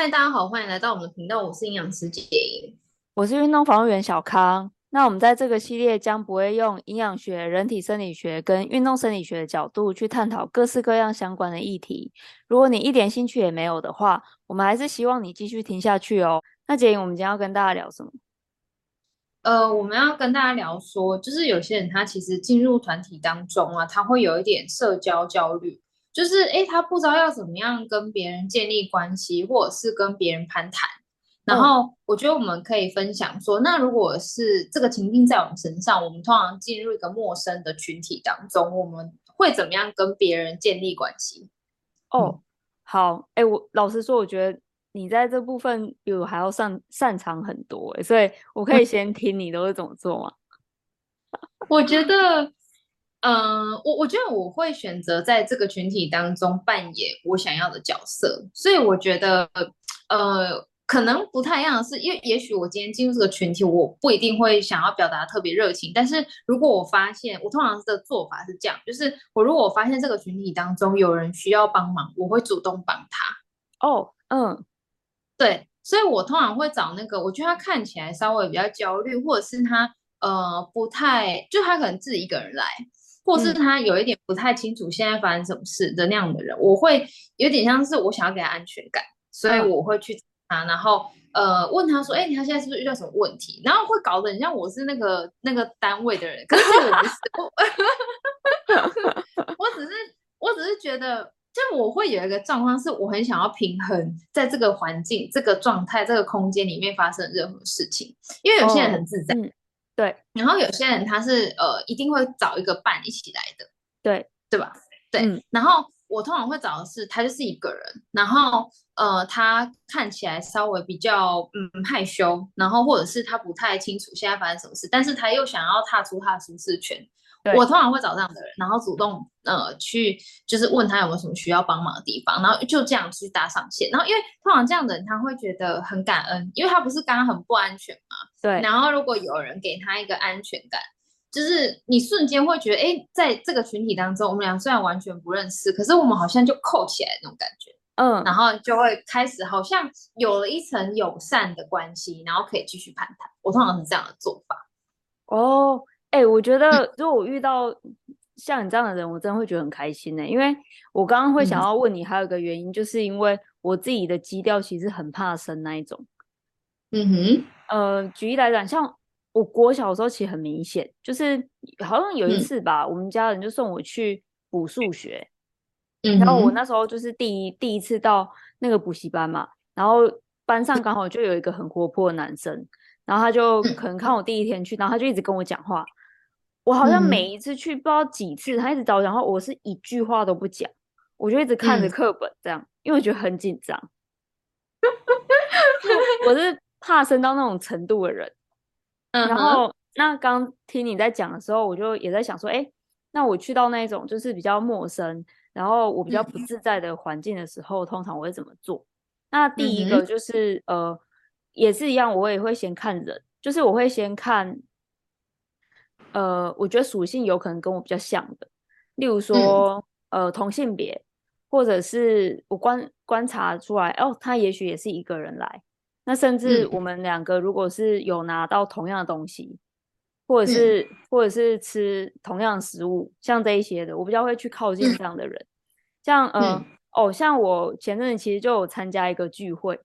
嗨，大家好，欢迎来到我们的频道，我是营养师杰英，我是运动防护员小康。那我们在这个系列将不会用营养学、人体生理学跟运动生理学的角度去探讨各式各样相关的议题。如果你一点兴趣也没有的话，我们还是希望你继续听下去哦。那杰英，我们今天要跟大家聊什么？呃，我们要跟大家聊说，就是有些人他其实进入团体当中啊，他会有一点社交焦虑。就是哎，他不知道要怎么样跟别人建立关系，或者是跟别人攀谈。然后我觉得我们可以分享说，那如果是这个情境在我们身上，我们通常进入一个陌生的群体当中，我们会怎么样跟别人建立关系？哦，嗯、好，哎，我老实说，我觉得你在这部分比我还要擅擅长很多，哎，所以我可以 先听你都是怎么做吗？我觉得。嗯，我我觉得我会选择在这个群体当中扮演我想要的角色，所以我觉得，呃，可能不太一样的是，因为也许我今天进入这个群体，我不一定会想要表达特别热情，但是如果我发现，我通常的做法是这样，就是我如果我发现这个群体当中有人需要帮忙，我会主动帮他。哦，嗯，对，所以我通常会找那个我觉得他看起来稍微比较焦虑，或者是他呃不太，就他可能自己一个人来。或是他有一点不太清楚现在发生什么事的那样的人，嗯、我会有点像是我想要给他安全感，所以我会去找他，然后呃问他说，哎、欸，他现在是不是遇到什么问题？然后会搞得很像我是那个那个单位的人，可是我不是，我 只是我只是觉得，就我会有一个状况，是我很想要平衡在这个环境、这个状态、这个空间里面发生任何事情，因为有些人很自在。哦嗯对，然后有些人他是呃一定会找一个伴一起来的，对对吧？对，嗯、然后我通常会找的是他就是一个人，然后呃他看起来稍微比较嗯害羞，然后或者是他不太清楚现在发生什么事，但是他又想要踏出他的舒适圈。我通常会找这样的人，然后主动呃去就是问他有没有什么需要帮忙的地方，然后就这样去搭上线。然后因为通常这样的人他会觉得很感恩，因为他不是刚刚很不安全嘛。对。然后如果有人给他一个安全感，就是你瞬间会觉得，哎，在这个群体当中，我们俩虽然完全不认识，可是我们好像就扣起来那种感觉。嗯。然后就会开始好像有了一层友善的关系，然后可以继续攀谈。我通常是这样的做法。哦。哎、欸，我觉得如果我遇到像你这样的人，我真的会觉得很开心呢、欸。因为我刚刚会想要问你，还有一个原因，就是因为我自己的基调其实很怕生那一种。嗯哼，呃，举例来讲，像我国小的时候其实很明显，就是好像有一次吧，嗯、我们家人就送我去补数学，嗯，然后我那时候就是第一第一次到那个补习班嘛，然后班上刚好就有一个很活泼的男生，然后他就可能看我第一天去，然后他就一直跟我讲话。我好像每一次去不知道几次，嗯、他一直找我讲话，我是一句话都不讲，我就一直看着课本这样，嗯、因为我觉得很紧张。我是怕生到那种程度的人。嗯、然后那刚听你在讲的时候，我就也在想说，哎，那我去到那种就是比较陌生，然后我比较不自在的环境的时候，嗯、通常我会怎么做？那第一个就是、嗯、呃，也是一样，我也会先看人，就是我会先看。呃，我觉得属性有可能跟我比较像的，例如说，嗯、呃，同性别，或者是我观观察出来，哦，他也许也是一个人来，那甚至我们两个如果是有拿到同样的东西，或者是、嗯、或者是吃同样的食物，像这一些的，我比较会去靠近这样的人。嗯、像呃，嗯、哦，像我前阵子其实就有参加一个聚会，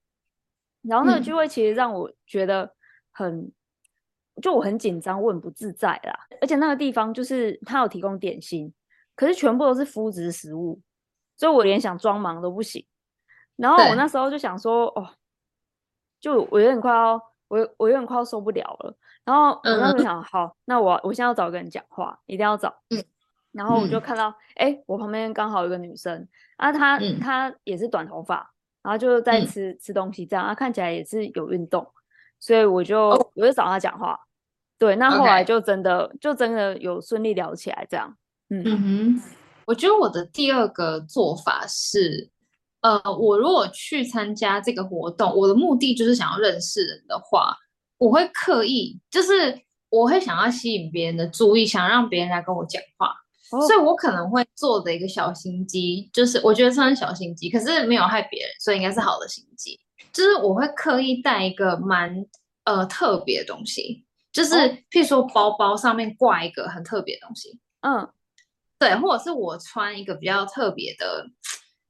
然后那个聚会其实让我觉得很。就我很紧张，我很不自在啦。而且那个地方就是他有提供点心，可是全部都是麸质食物，所以我连想装忙都不行。然后我那时候就想说，哦，就我有点快要，我我有点快要受不了了。然后我那时候想，嗯、好，那我我现在要找个人讲话，一定要找。嗯、然后我就看到，哎、我旁边刚好有一个女生，啊，她她、嗯、也是短头发，然后就在吃、嗯、吃东西，这样，啊，看起来也是有运动。所以我就、oh. 我就找他讲话，对，那后来就真的.就真的有顺利聊起来，这样。嗯嗯哼，我觉得我的第二个做法是，呃，我如果去参加这个活动，我的目的就是想要认识人的话，我会刻意就是我会想要吸引别人的注意，想让别人来跟我讲话。哦，所以我可能会做的一个小心机，就是我觉得算是小心机，可是没有害别人，所以应该是好的心机。就是我会刻意带一个蛮呃特别的东西，就是譬如说包包上面挂一个很特别的东西，嗯，对，或者是我穿一个比较特别的，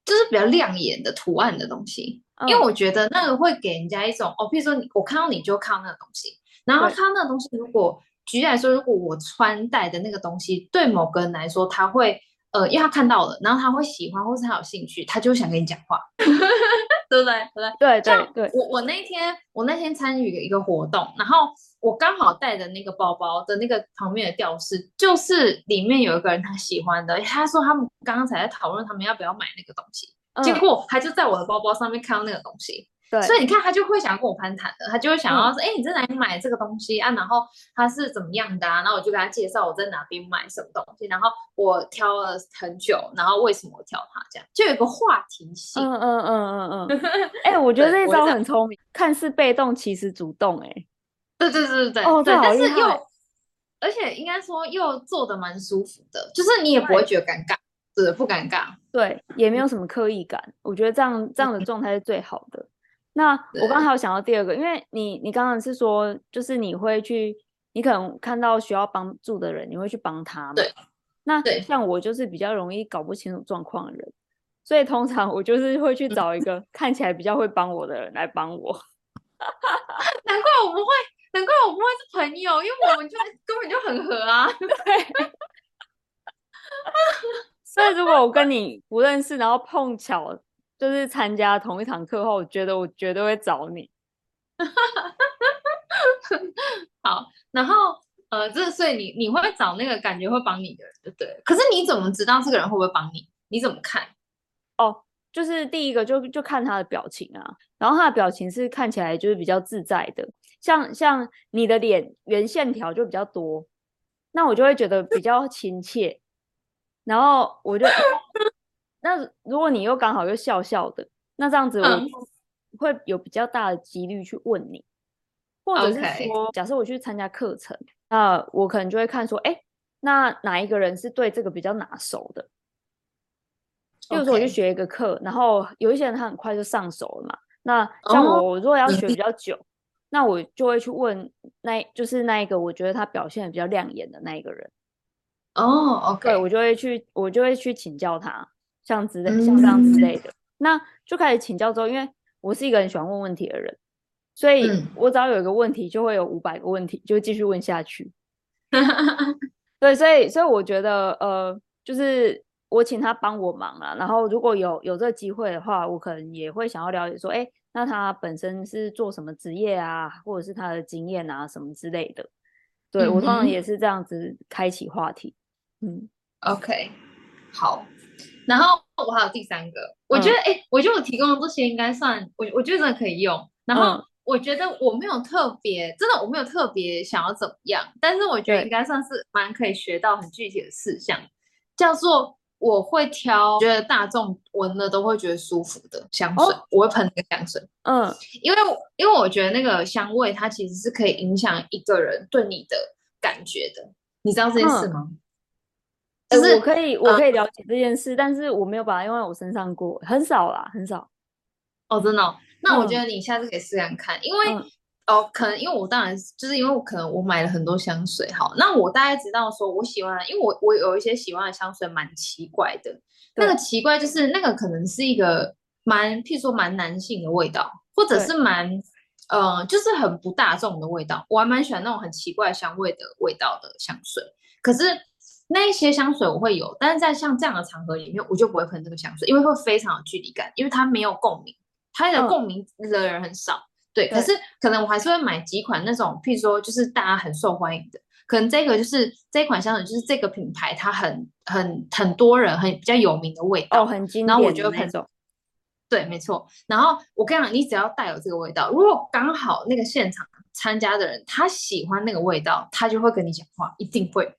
就是比较亮眼的图案的东西，嗯，因为我觉得那个会给人家一种哦，譬如说你我看到你就看到那个东西，然后看到那个东西，如果举例来说，如果我穿戴的那个东西对某个人来说，他会呃，因为他看到了，然后他会喜欢，或是他有兴趣，他就想跟你讲话。对不对？对对对对，我我那天我那天参与一个活动，然后我刚好带的那个包包的那个旁边的吊饰，就是里面有一个人他喜欢的，他说他们刚刚才在讨论他们要不要买那个东西，嗯、结果他就在我的包包上面看到那个东西。对，所以你看，他就会想要跟我攀谈的，他就会想要说，哎、嗯，你在哪里买这个东西啊？然后他是怎么样的啊？然后我就跟他介绍我在哪边买什么东西，然后我挑了很久，然后为什么我挑它，这样就有一个话题性。嗯嗯嗯嗯嗯。哎、欸，我觉得这一招很聪明，看似被动，其实主动、欸。哎，对对对对对。哦，对，但是又，而且应该说又做的蛮舒服的，就是你也不会觉得尴尬，对，不尴尬，对，也没有什么刻意感。我觉得这样这样的状态是最好的。那我刚才有想到第二个，因为你你刚刚是说，就是你会去，你可能看到需要帮助的人，你会去帮他嘛。对。那像我就是比较容易搞不清楚状况的人，所以通常我就是会去找一个 看起来比较会帮我的人来帮我。难怪我不会，难怪我不会是朋友，因为我们就根本就很合啊。对。所以如果我跟你不认识，然后碰巧。就是参加同一堂课后，我觉得我绝对会找你。好，然后呃，这所以你你会找那个感觉会帮你的人，对对？可是你怎么知道这个人会不会帮你？你怎么看？哦，就是第一个就就看他的表情啊，然后他的表情是看起来就是比较自在的，像像你的脸圆线条就比较多，那我就会觉得比较亲切，然后我就。那如果你又刚好又笑笑的，那这样子我会有比较大的几率去问你，或者是说.假设我去参加课程，那我可能就会看说，哎，那哪一个人是对这个比较拿手的？比如说我去学一个课，然后有一些人他很快就上手了嘛。那像我，我如果要学比较久，那我就会去问那，就是那一个我觉得他表现的比较亮眼的那一个人。哦，OK，对，我就会去，我就会去请教他。像之类，像这样之类的，嗯，那就开始请教之后，因为我是一个很喜欢问问题的人，所以我只要有一个问题，就会有五百个问题，就继续问下去。对，所以所以我觉得，呃，就是我请他帮我忙啊，然后如果有有这个机会的话，我可能也会想要了解说，哎，那他本身是做什么职业啊，或者是他的经验啊，什么之类的。对，我通常也是这样子开启话题。嗯，OK，好。然后我还有第三个，我觉得哎、嗯，我觉得我提供的这些应该算我，我觉得真的可以用。然后我觉得我没有特别，真的我没有特别想要怎么样，但是我觉得应该算是蛮可以学到很具体的事项，叫做我会挑觉得大众闻了都会觉得舒服的香水，哦、我会喷那个香水。嗯，因为因为我觉得那个香味它其实是可以影响一个人对你的感觉的，你知道这件事吗？嗯我可以，我可以了解这件事，嗯，但是我没有把它用在我身上过，很少啦，很少。哦，真的，哦？那我觉得你下次可以试看看，嗯，因为，嗯，哦，可能因为我当然就是因为我可能我买了很多香水，好，那我大概知道说我喜欢，因为我我有一些喜欢的香水蛮奇怪的，那个奇怪就是那个可能是一个蛮，譬如说蛮男性的味道，或者是蛮，呃，就是很不大众的味道，我还蛮喜欢那种很奇怪香味的味道的香水，可是。那一些香水我会有，但是在像这样的场合里面，我就不会喷这个香水，因为会非常有距离感，因为它没有共鸣，它的共鸣的人很少。嗯、对，可是可能我还是会买几款那种，譬如说就是大家很受欢迎的，可能这个就是这一款香水就是这个品牌它很很很多人很比较有名的味道，哦，很经典，然后我就会喷这种。对，没错。然后我跟你讲，你只要带有这个味道，如果刚好那个现场参加的人他喜欢那个味道，他就会跟你讲话，一定会。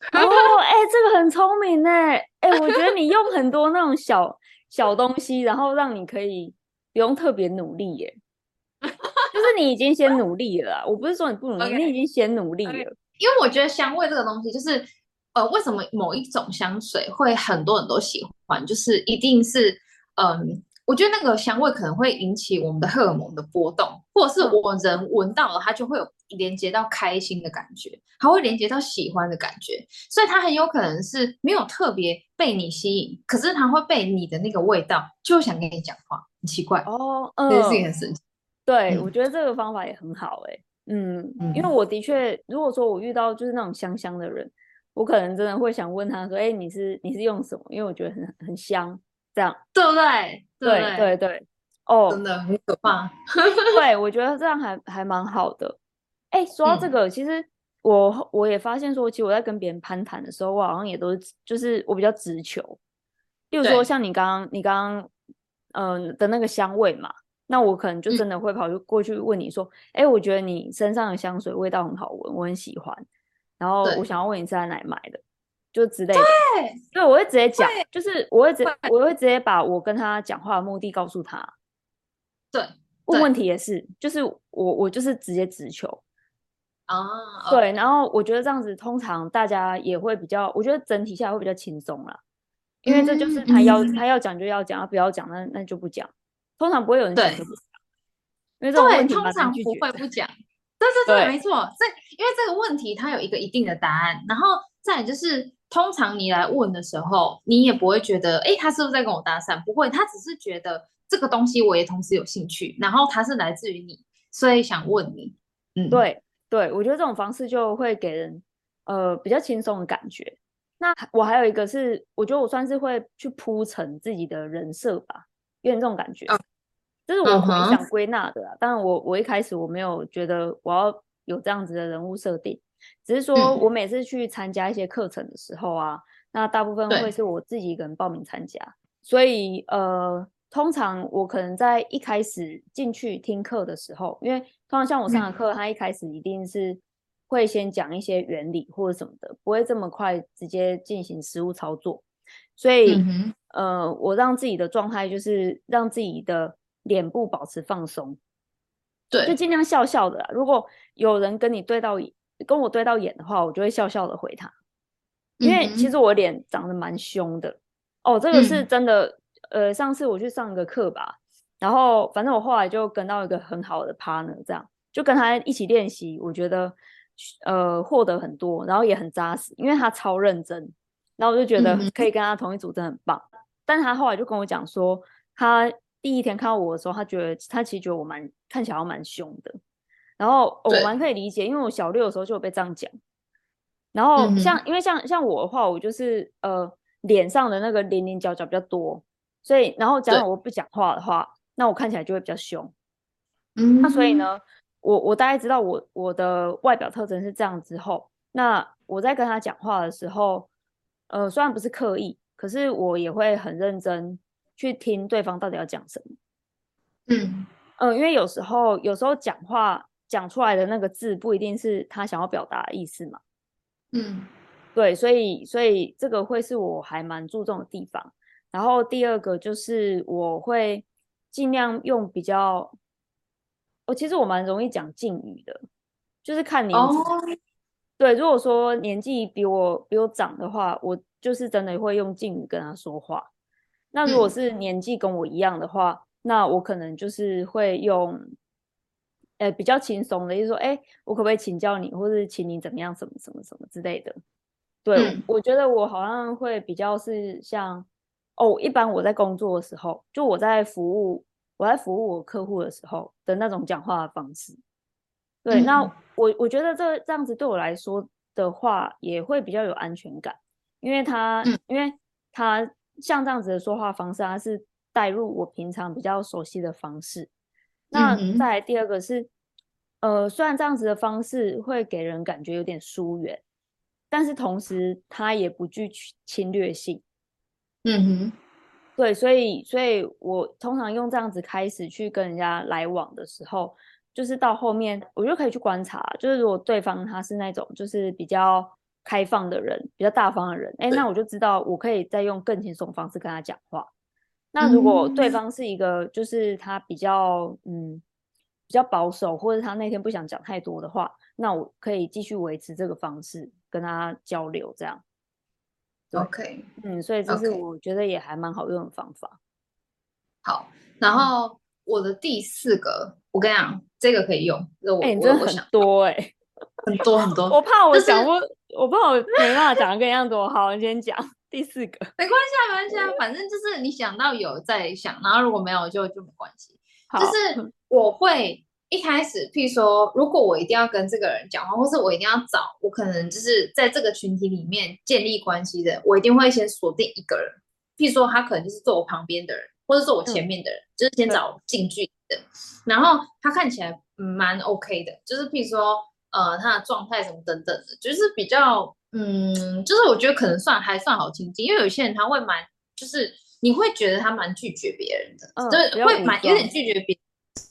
哦，哎、欸，这个很聪明哎，哎、欸，我觉得你用很多那种小小东西，然后让你可以不用特别努力耶，就是你已经先努力了。我不是说你不努力，okay. 你已经先努力了。Okay. 因为我觉得香味这个东西，就是呃，为什么某一种香水会很多人都喜欢？就是一定是，嗯，我觉得那个香味可能会引起我们的荷尔蒙的波动，或者是我人闻到了，它就会有连接到开心的感觉，还会连接到喜欢的感觉，所以它很有可能是没有特别被你吸引，可是它会被你的那个味道就想跟你讲话，很奇怪哦，嗯，这是很神奇。对、嗯，我觉得这个方法也很好、欸，哎，嗯，因为我的确，如果说我遇到就是那种香香的人。我可能真的会想问他说：“哎、欸，你是你是用什么？因为我觉得很很香，这样对不对？对对对对，哦，真的很可怕。对，我觉得这样还还蛮好的。哎、欸，说到这个，嗯、其实我我也发现说，其实我在跟别人攀谈的时候，我好像也都是就是我比较直球。例如说，像你刚刚你刚刚嗯的那个香味嘛，那我可能就真的会跑去过去问你说：“哎、我觉得你身上的香水味道很好闻，我很喜欢。”然后我想要问你是在哪里买的，就之类的。对，对，我会直接讲，就是我会直接我会直接把我跟他讲话的目的告诉他。对，问问题也是，就是我我就是直接直球。啊、oh, 对，然后我觉得这样子通常大家也会比较，我觉得整体下来会比较轻松啦，因为这就是他要、嗯、他要讲就要讲，他不要讲那那就不讲。通常不会有人讲就不讲，因为这种问题通常不会不讲。对对对，没错，这因为这个问题它有一个一定的答案，然后再就是通常你来问的时候，你也不会觉得，哎，他是不是在跟我搭讪？不会，他只是觉得这个东西我也同时有兴趣，然后他是来自于你，所以想问你。嗯，对对，我觉得这种方式就会给人呃比较轻松的感觉。那我还有一个是，我觉得我算是会去铺陈自己的人设吧，有点这种感觉。哦这是我很想归纳的啦，当然我我一开始我没有觉得我要有这样子的人物设定，只是说我每次去参加一些课程的时候啊，嗯、那大部分会是我自己一个人报名参加，所以呃，通常我可能在一开始进去听课的时候，因为通常像我上的课，他一开始一定是会先讲一些原理或者什么的，不会这么快直接进行实物操作，所以、嗯、呃，我让自己的状态就是让自己的。脸部保持放松，对，就尽量笑笑的。如果有人跟你对到跟我对到眼的话，我就会笑笑的回他。因为其实我脸长得蛮凶的哦，这个是真的。呃，上次我去上一个课吧，然后反正我后来就跟到一个很好的 partner，这样就跟他一起练习。我觉得呃获得很多，然后也很扎实，因为他超认真。然后我就觉得可以跟他同一组，真的很棒。但他后来就跟我讲说他。第一天看到我的时候，他觉得他其实觉得我蛮看起来蛮凶的，然后我蛮可以理解，因为我小六的时候就有被这样讲。然后像、嗯、因为像像我的话，我就是呃脸上的那个棱棱角角比较多，所以然后假如我不讲话的话，那我看起来就会比较凶。嗯，那所以呢，我我大概知道我我的外表特征是这样之后，那我在跟他讲话的时候，呃虽然不是刻意，可是我也会很认真。去听对方到底要讲什么，嗯嗯，因为有时候有时候讲话讲出来的那个字不一定是他想要表达的意思嘛，嗯，对，所以所以这个会是我还蛮注重的地方。然后第二个就是我会尽量用比较，我其实我蛮容易讲敬语的，就是看年纪。Oh. 对，如果说年纪比我比我长的话，我就是真的会用敬语跟他说话。那如果是年纪跟我一样的话，嗯，那我可能就是会用，呃，比较轻松的，就是说，哎，我可不可以请教你，或者请你怎么样，什么什么什么之类的。对，嗯，我觉得我好像会比较是像，哦，一般我在工作的时候，就我在服务，我在服务我客户的时候的那种讲话的方式。对，嗯，那我我觉得这这样子对我来说的话，也会比较有安全感，因为他，嗯，因为他。像这样子的说话方式，他是带入我平常比较熟悉的方式。那再来第二个是，呃，虽然这样子的方式会给人感觉有点疏远，但是同时它也不具侵略性。嗯哼，对，所以，所以我通常用这样子开始去跟人家来往的时候，就是到后面我就可以去观察，就是如果对方他是那种就是比较。开放的人，比较大方的人，哎，那我就知道我可以再用更轻松的方式跟他讲话。那如果对方是一个，就是他比较嗯比较保守，或者他那天不想讲太多的话，那我可以继续维持这个方式跟他交流，这样。OK，嗯，所以这是我觉得也还蛮好用的方法。好，然后我的第四个，我跟你讲，这个可以用。哎、欸，真的很多哎、欸，很多很多。我怕我讲不，我怕我没办法讲的跟样多。好，你先讲第四个。没关系啊，没关系啊，反正就是你想到有在想，然后如果没有就就没关系。就是我会一开始，譬如说，如果我一定要跟这个人讲话，或是我一定要找我可能就是在这个群体里面建立关系的，我一定会先锁定一个人。譬如说，他可能就是坐我旁边的人。或者坐我前面的人，嗯、就是先找近距离的，然后他看起来蛮 OK 的，就是譬如说，呃，他的状态什么等等的，就是比较，嗯，就是我觉得可能算还算好亲近，因为有些人他会蛮，就是你会觉得他蛮拒绝别人的，嗯、就是会蛮有点拒绝别人，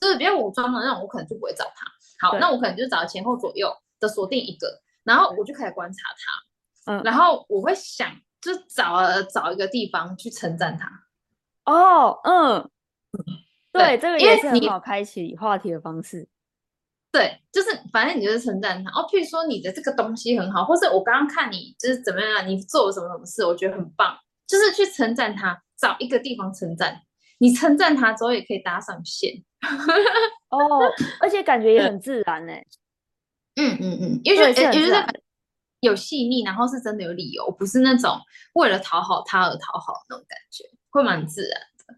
就是比较武装的那种，我可能就不会找他。好，那我可能就找前后左右的锁定一个，然后我就开始观察他，嗯，然后我会想，就找找一个地方去称赞他。哦，嗯，对，对，这个也是很好开启话题的方式。对，就是反正你就是称赞他哦，譬如说你的这个东西很好，或是我刚刚看你就是怎么样，你做了什么什么事，我觉得很棒，就是去称赞他，找一个地方称赞。你称赞他之后也可以搭上线。哦，而且感觉也很自然呢。嗯嗯嗯，因为觉得有细腻，然后是真的有理由，不是那种为了讨好他而讨好那种感觉。会蛮自然的，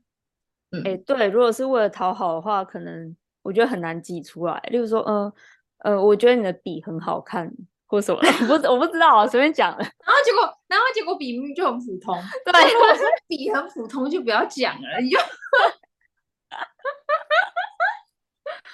嗯，哎、欸，对，如果是为了讨好的话，可能我觉得很难挤出来。例如说，呃，呃，我觉得你的笔很好看，或什么，不，我不知道啊，随便讲的。然后结果，然后结果笔明明就很普通，对，如果是笔很普通，就不要讲了，你就，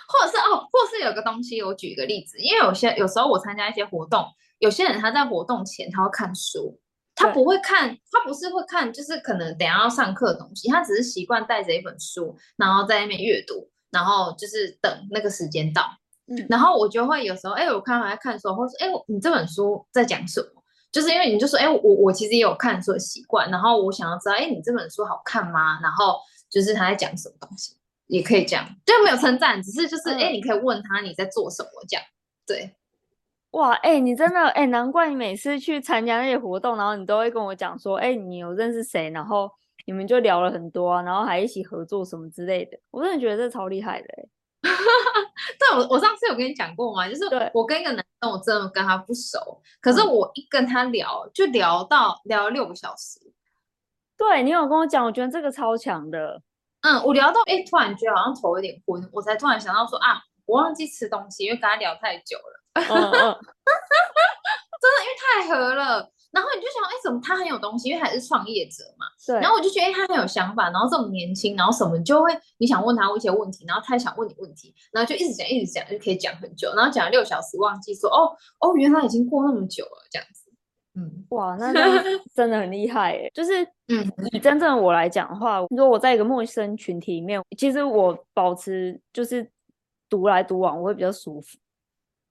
或者是哦，或是有个东西，我举一个例子，因为有些有时候我参加一些活动，有些人他在活动前他会看书。他不会看，他不是会看，就是可能等下要上课的东西，他只是习惯带着一本书，然后在那边阅读，然后就是等那个时间到。嗯，然后我就会有时候，哎，我看他在看书，或者说，哎，你这本书在讲什么？就是因为你就说，哎，我我其实也有看书的习惯，然后我想要知道，哎，你这本书好看吗？然后就是他在讲什么东西，也可以这样，就没有称赞，只是就是，哎，你可以问他你在做什么，这样，对。哇，哎、欸，你真的，哎、欸，难怪你每次去参加那些活动，然后你都会跟我讲说，哎、欸，你有认识谁，然后你们就聊了很多啊，然后还一起合作什么之类的，我真的觉得这超厉害的、欸。对，我我上次有跟你讲过吗？就是我跟一个男生，我真的跟他不熟，可是我一跟他聊，就聊到聊了六个小时。对，你有跟我讲，我觉得这个超强的。嗯，我聊到，哎、欸，突然觉得好像头有点昏，我才突然想到说啊，我忘记吃东西，因为跟他聊太久了。嗯嗯，真的，因为太合了，然后你就想，哎，怎么他很有东西？因为还是创业者嘛。对。然后我就觉得，哎，他很有想法，然后这么年轻，然后什么，你就会你想问他一些问题，然后他想问你问题，然后就一直讲，一直讲，就可以讲很久，然后讲了六小时，忘记说，哦哦，原来已经过那么久了，这样子。嗯，哇，那真的很厉害哎。就是，嗯，以真正我来讲的话，如果我在一个陌生群体里面，其实我保持就是独来独往，我会比较舒服。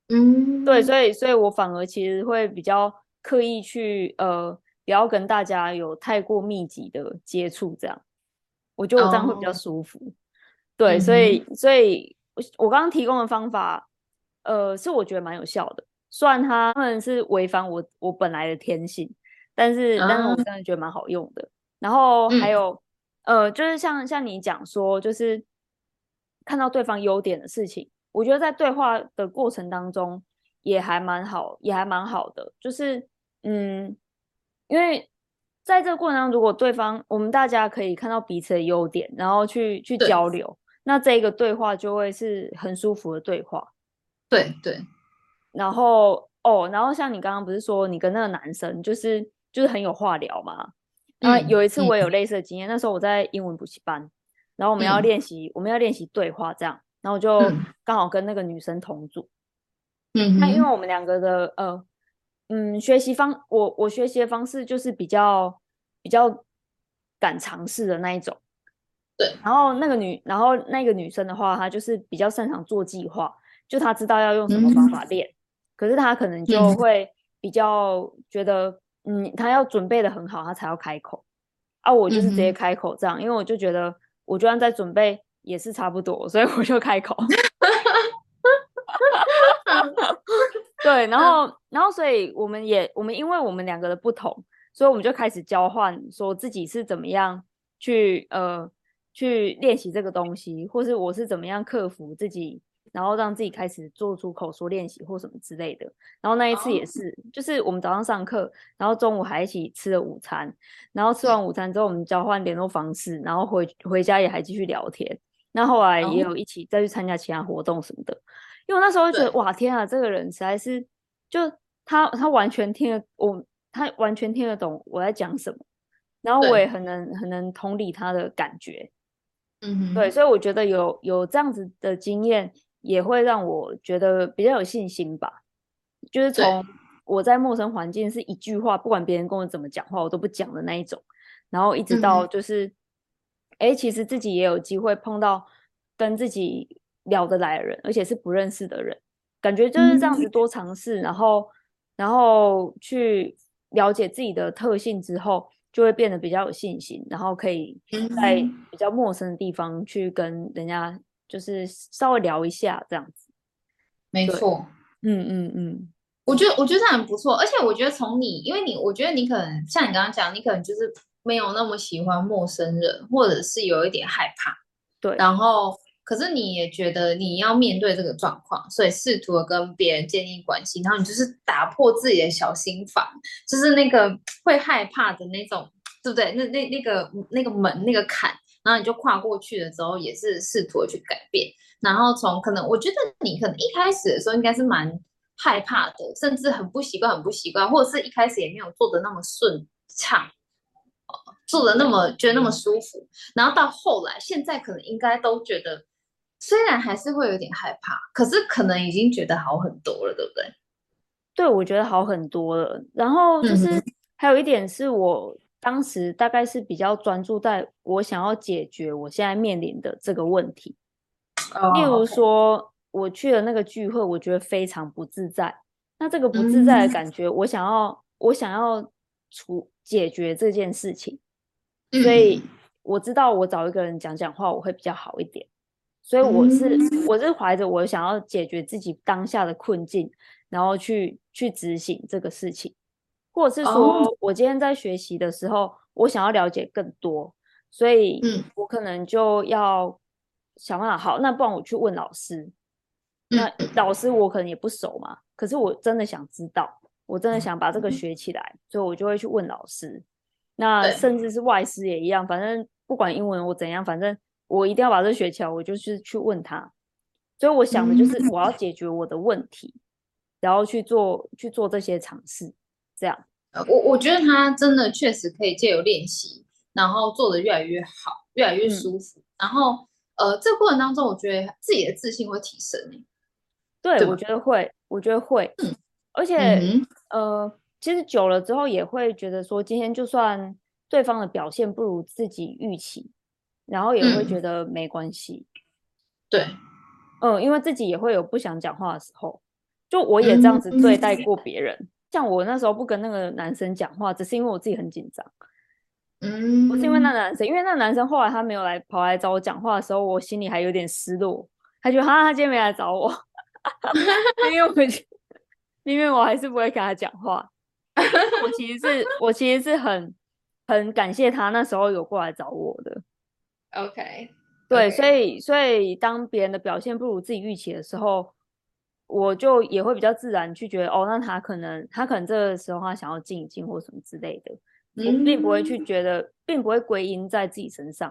嗯，对，所以，所以我反而其实会比较刻意去，呃，不要跟大家有太过密集的接触，这样，我觉得我这样会比较舒服。哦、对，所以，所以我刚刚提供的方法，呃，是我觉得蛮有效的，虽然它可能是违反我我本来的天性，但是，但是我真的觉得蛮好用的。哦、然后还有，嗯、呃，就是像像你讲说，就是看到对方优点的事情。我觉得在对话的过程当中也还蛮好，也还蛮好的。就是，嗯，因为在这个过程当中，如果对方我们大家可以看到彼此的优点，然后去去交流，对那这个对话就会是很舒服的对话。对对。然后哦，然后像你刚刚不是说你跟那个男生就是就是很有话聊嘛？那、嗯、有一次我也有类似的经验，嗯、那时候我在英文补习班，然后我们要练习，嗯、我们要练习对话这样。然后就刚好跟那个女生同组，嗯，那因为我们两个的呃，嗯，学习方我我学习的方式就是比较比较敢尝试的那一种，对。然后那个女，然后那个女生的话，她就是比较擅长做计划，就她知道要用什么方法练，嗯、可是她可能就会比较觉得，嗯，她要准备的很好，她才要开口。啊，我就是直接开口这样，嗯、因为我就觉得，我就算在准备。也是差不多，所以我就开口。对，然后，然后，所以我们也，我们因为我们两个的不同，所以我们就开始交换，说自己是怎么样去呃去练习这个东西，或是我是怎么样克服自己。然后让自己开始做出口说练习或什么之类的。然后那一次也是，oh. 就是我们早上上课，然后中午还一起吃了午餐。然后吃完午餐之后，我们交换联络方式，然后回回家也还继续聊天。那后来也有一起再去参加其他活动什么的。Oh. 因为我那时候就觉得哇天啊，这个人实在是，就他他完全听得我，他完全听得懂我在讲什么。然后我也很能很能同理他的感觉。嗯哼，对，所以我觉得有有这样子的经验。也会让我觉得比较有信心吧，就是从我在陌生环境是一句话，不管别人跟我怎么讲话，我都不讲的那一种，然后一直到就是，哎、嗯，其实自己也有机会碰到跟自己聊得来的人，而且是不认识的人，感觉就是这样子多尝试，嗯、然后然后去了解自己的特性之后，就会变得比较有信心，然后可以在比较陌生的地方去跟人家。就是稍微聊一下这样子，没错，嗯嗯嗯，我觉得我觉得这很不错，而且我觉得从你，因为你我觉得你可能像你刚刚讲，你可能就是没有那么喜欢陌生人，或者是有一点害怕，对，然后可是你也觉得你要面对这个状况，所以试图的跟别人建立关系，然后你就是打破自己的小心防，就是那个会害怕的那种，对不对？那那那个那个门那个坎。然后你就跨过去的时候，也是试图去改变。然后从可能，我觉得你可能一开始的时候应该是蛮害怕的，甚至很不习惯，很不习惯，或者是一开始也没有做的那么顺畅，做的那么觉得那么舒服。然后到后来，现在可能应该都觉得，虽然还是会有点害怕，可是可能已经觉得好很多了，对不对？对，我觉得好很多了。然后就是还有一点是我。当时大概是比较专注在我想要解决我现在面临的这个问题，oh, 例如说我去了那个聚会，我觉得非常不自在。那这个不自在的感觉，我想要、嗯、我想要处解决这件事情，所以我知道我找一个人讲讲话，我会比较好一点。所以我是我是怀着我想要解决自己当下的困境，然后去去执行这个事情。或者是说，我今天在学习的时候，oh. 我想要了解更多，所以，我可能就要想办法。好，那不然我去问老师。那老师我可能也不熟嘛，可是我真的想知道，我真的想把这个学起来，所以我就会去问老师。那甚至是外师也一样，反正不管英文我怎样，反正我一定要把这学起来，我就是去问他。所以我想的就是我要解决我的问题，然后去做去做这些尝试。这样，我我觉得他真的确实可以借由练习，然后做的越来越好，越来越舒服。嗯、然后，呃，这个过程当中，我觉得自己的自信会提升。对，对我觉得会，我觉得会。嗯、而且，嗯、呃，其实久了之后也会觉得说，今天就算对方的表现不如自己预期，然后也会觉得没关系。嗯、对，嗯、呃，因为自己也会有不想讲话的时候，就我也这样子对待过别人。像我那时候不跟那个男生讲话，只是因为我自己很紧张。嗯，不是因为那男生，因为那男生后来他没有来跑来找我讲话的时候，我心里还有点失落。他觉得哈，他今天没来找我，因为我因为我还是不会跟他讲话。我其实是我其实是很很感谢他那时候有过来找我的。OK，对，所以所以当别人的表现不如自己预期的时候。我就也会比较自然去觉得，哦，那他可能他可能这个时候他想要静一静或什么之类的，我并不会去觉得，并不会归因在自己身上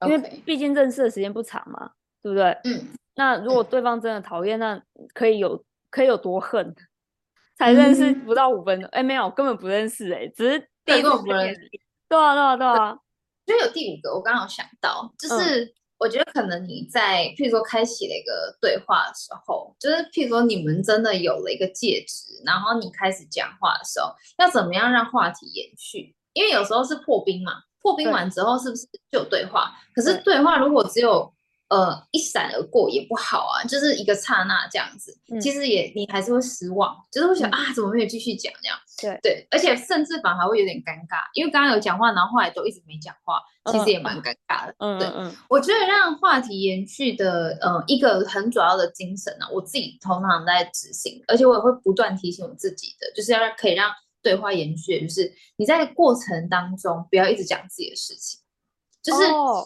啊，因为毕竟认识的时间不长嘛，对不对？嗯。那如果对方真的讨厌，那可以有可以有多恨？才认识不到五分钟，哎，没有，根本不认识，哎，只是第一个不认识。对啊，对啊，对啊。就有第五个，我刚刚有想到，就是。我觉得可能你在譬如说开启了一个对话的时候，就是譬如说你们真的有了一个戒指，然后你开始讲话的时候，要怎么样让话题延续？因为有时候是破冰嘛，破冰完之后是不是就有对话？对，可是对话如果只有呃一闪而过也不好啊，就是一个刹那这样子，嗯、其实也你还是会失望，就是会想、嗯、啊怎么没有继续讲这样？对对，而且甚至反而还会有点尴尬，因为刚刚有讲话，然后后来都一直没讲话。其实也蛮尴尬的，嗯，对，嗯，我觉得让话题延续的，呃，一个很主要的精神呢，我自己通常在执行，而且我也会不断提醒我自己的，就是要可以让对话延续，就是你在过程当中不要一直讲自己的事情，就是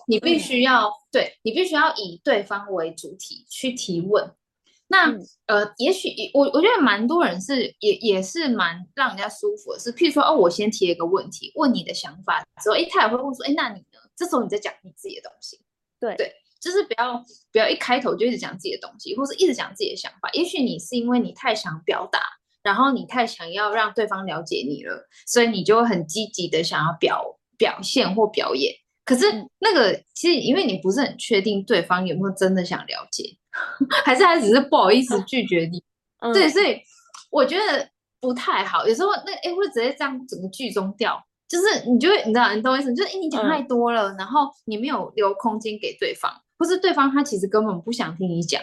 你必须要、哦、对你必须要以对方为主体去提问。那、嗯、呃，也许我我觉得蛮多人是也也是蛮让人家舒服的，是譬如说哦，我先提一个问题，问你的想法之后，哎，他也会问说，哎，那你呢？这时候你在讲你自己的东西，对对，就是不要不要一开头就一直讲自己的东西，或是一直讲自己的想法。也许你是因为你太想表达，然后你太想要让对方了解你了，所以你就会很积极的想要表表现或表演。可是那个其实因为你不是很确定对方有没有真的想了解。还是他只是不好意思拒绝你，嗯、对，所以我觉得不太好。有时候那哎、个，会直接这样整个剧终掉，就是你就会你知道，你懂我意思？就是哎，你讲太多了，嗯、然后你没有留空间给对方，或是对方他其实根本不想听你讲，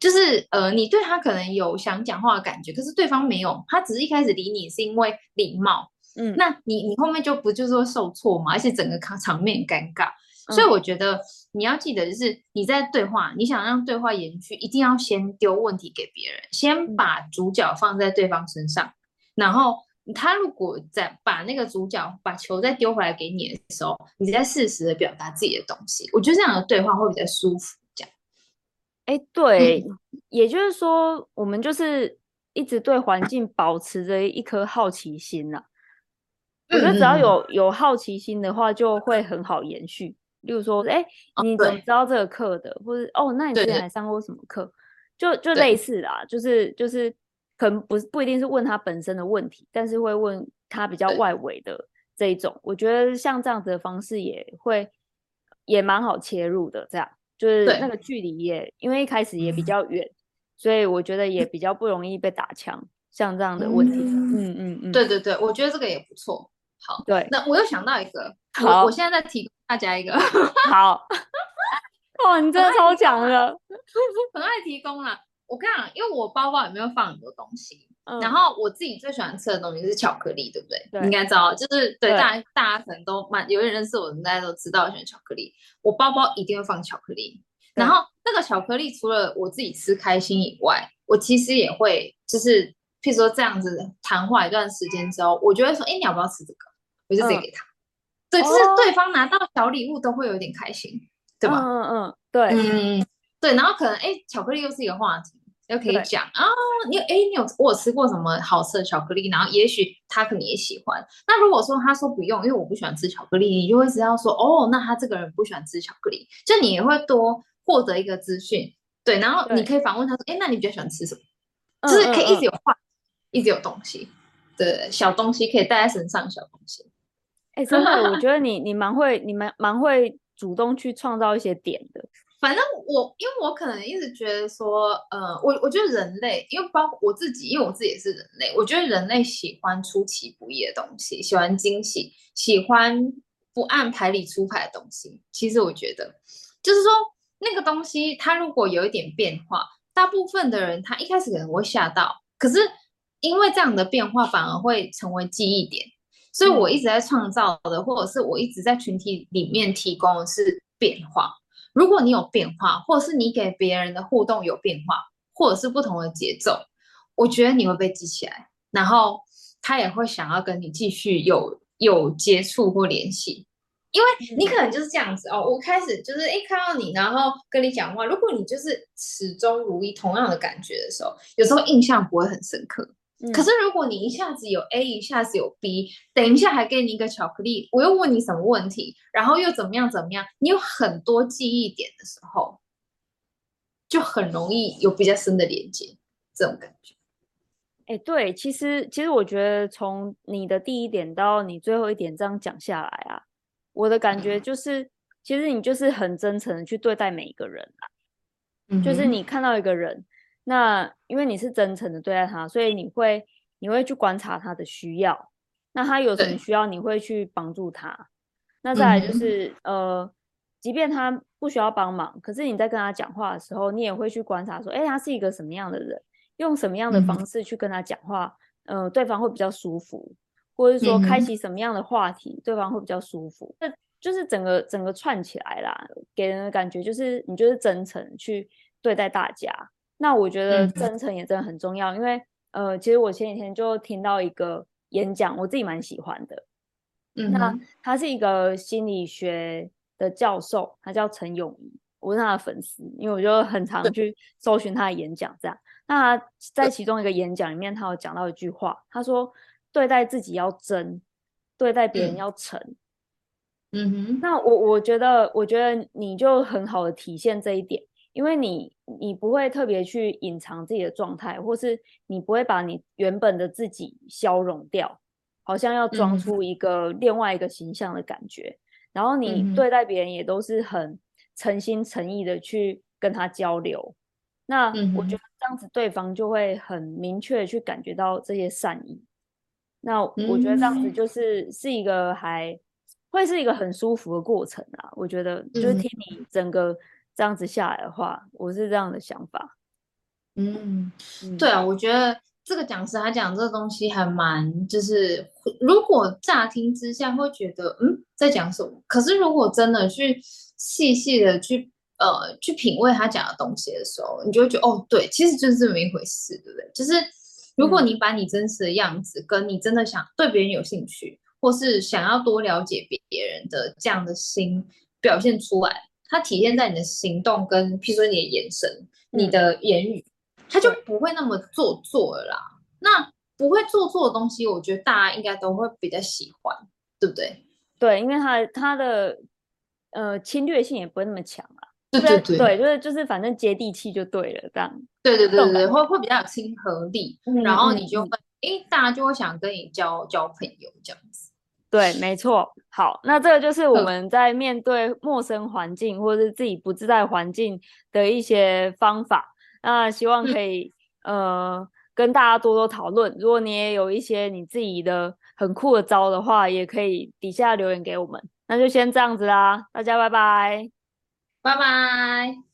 就是呃，你对他可能有想讲话的感觉，可是对方没有，他只是一开始理你是因为礼貌，嗯，那你你后面就不就是会受挫嘛，而且整个场场面尴尬。所以我觉得你要记得，就是你在对话，你想让对话延续，一定要先丢问题给别人，先把主角放在对方身上，然后他如果再把那个主角把球再丢回来给你的时候，你再适时的表达自己的东西。我觉得这样的对话会比较舒服。这样，哎，对，嗯、也就是说，我们就是一直对环境保持着一颗好奇心呐、啊。我觉得只要有有好奇心的话，就会很好延续。例如说，哎，你怎么知道这个课的？哦、或者哦，那你之前还上过什么课？就就类似啦，就是就是，可能不不一定是问他本身的问题，但是会问他比较外围的这一种。我觉得像这样子的方式也会也蛮好切入的。这样就是那个距离也因为一开始也比较远，所以我觉得也比较不容易被打枪。像这样的问题，嗯嗯嗯，嗯，对对对，我觉得这个也不错。好，对，那我又想到一个，好我我现在再提供大家一个，好，哇，你真的超强的，很爱提供啦。我跟你讲，因为我包包里面放很多东西，嗯、然后我自己最喜欢吃的东西是巧克力，对不对？应该知道，就是对，大家大家可能都蛮有点认识我的，大家都知道我喜欢巧克力。我包包一定会放巧克力，然后那个巧克力除了我自己吃开心以外，我其实也会就是，譬如说这样子谈话一段时间之后，我就会说，哎，你要不要吃这个？我就直接给他，嗯、对，就是对方拿到小礼物都会有点开心，哦、对吧？嗯嗯，对，嗯对，然后可能哎，巧克力又是一个话题，又可以讲啊，你哎，你有我有吃过什么好吃的巧克力？然后也许他可能也喜欢。那如果说他说不用，因为我不喜欢吃巧克力，你就会知道说哦，那他这个人不喜欢吃巧克力，就你也会多获得一个资讯，对，然后你可以反问他说，哎，那你比较喜欢吃什么？嗯、就是可以一直有话，嗯、一直有东西，对，小东西可以带在身上，小东西。哎、真的，我觉得你你蛮会，你蛮蛮会主动去创造一些点的。反正我，因为我可能一直觉得说，呃，我我觉得人类，因为包括我自己，因为我自己也是人类，我觉得人类喜欢出其不意的东西，喜欢惊喜，喜欢不按牌理出牌的东西。其实我觉得，就是说那个东西，它如果有一点变化，大部分的人他一开始可能会吓到，可是因为这样的变化，反而会成为记忆点。所以我一直在创造的，或者是我一直在群体里面提供的是变化。如果你有变化，或者是你给别人的互动有变化，或者是不同的节奏，我觉得你会被记起来，然后他也会想要跟你继续有有接触或联系，因为你可能就是这样子哦。我开始就是一看到你，然后跟你讲话，如果你就是始终如一同样的感觉的时候，有时候印象不会很深刻。可是如果你一下子有 A，一下子有 B，等一下还给你一个巧克力，我又问你什么问题，然后又怎么样怎么样，你有很多记忆点的时候，就很容易有比较深的连接，这种感觉。哎，对，其实其实我觉得从你的第一点到你最后一点这样讲下来啊，我的感觉就是，嗯、其实你就是很真诚的去对待每一个人啊，嗯、就是你看到一个人。那因为你是真诚的对待他，所以你会你会去观察他的需要。那他有什么需要，你会去帮助他。那再来就是、嗯、呃，即便他不需要帮忙，可是你在跟他讲话的时候，你也会去观察说，哎，他是一个什么样的人，用什么样的方式去跟他讲话，嗯、呃，对方会比较舒服，或者说开启什么样的话题，嗯、对方会比较舒服。那就是整个整个串起来啦，给人的感觉就是你就是真诚去对待大家。那我觉得真诚也真的很重要，嗯、因为呃，其实我前几天就听到一个演讲，我自己蛮喜欢的。嗯，那他是一个心理学的教授，他叫陈永仪，我是他的粉丝，因为我就很常去搜寻他的演讲。这样，那他在其中一个演讲里面，他有讲到一句话，他说：“对待自己要真，对待别人要诚。”嗯哼，那我我觉得，我觉得你就很好的体现这一点，因为你你不会特别去隐藏自己的状态，或是你不会把你原本的自己消融掉。好像要装出一个另外一个形象的感觉，嗯、然后你对待别人也都是很诚心诚意的去跟他交流，那我觉得这样子对方就会很明确的去感觉到这些善意。那我觉得这样子就是是一个还会是一个很舒服的过程啊。我觉得就是听你整个这样子下来的话，我是这样的想法。嗯，对啊，我觉得。这个讲师他讲这个东西还蛮，就是如果乍听之下会觉得嗯在讲什么，可是如果真的去细细的去呃去品味他讲的东西的时候，你就会觉得哦对，其实就是这么一回事，对不对？就是如果你把你真实的样子跟你真的想对别人有兴趣，或是想要多了解别别人的这样的心表现出来，它体现在你的行动跟，譬如说你的眼神、你的言语。他就不会那么做作了啦。那不会做作的东西，我觉得大家应该都会比较喜欢，对不对？对，因为他他的呃侵略性也不会那么强啊。对对对，对，就是就是反正接地气就对了，这样。对对对对对，会会比较有亲和力，嗯、然后你就会，哎、嗯，大家就会想跟你交交朋友这样子。对，没错。好，那这个就是我们在面对陌生环境或者是自己不自在环境的一些方法。那希望可以、嗯、呃跟大家多多讨论。如果你也有一些你自己的很酷的招的话，也可以底下留言给我们。那就先这样子啦，大家拜拜，拜拜。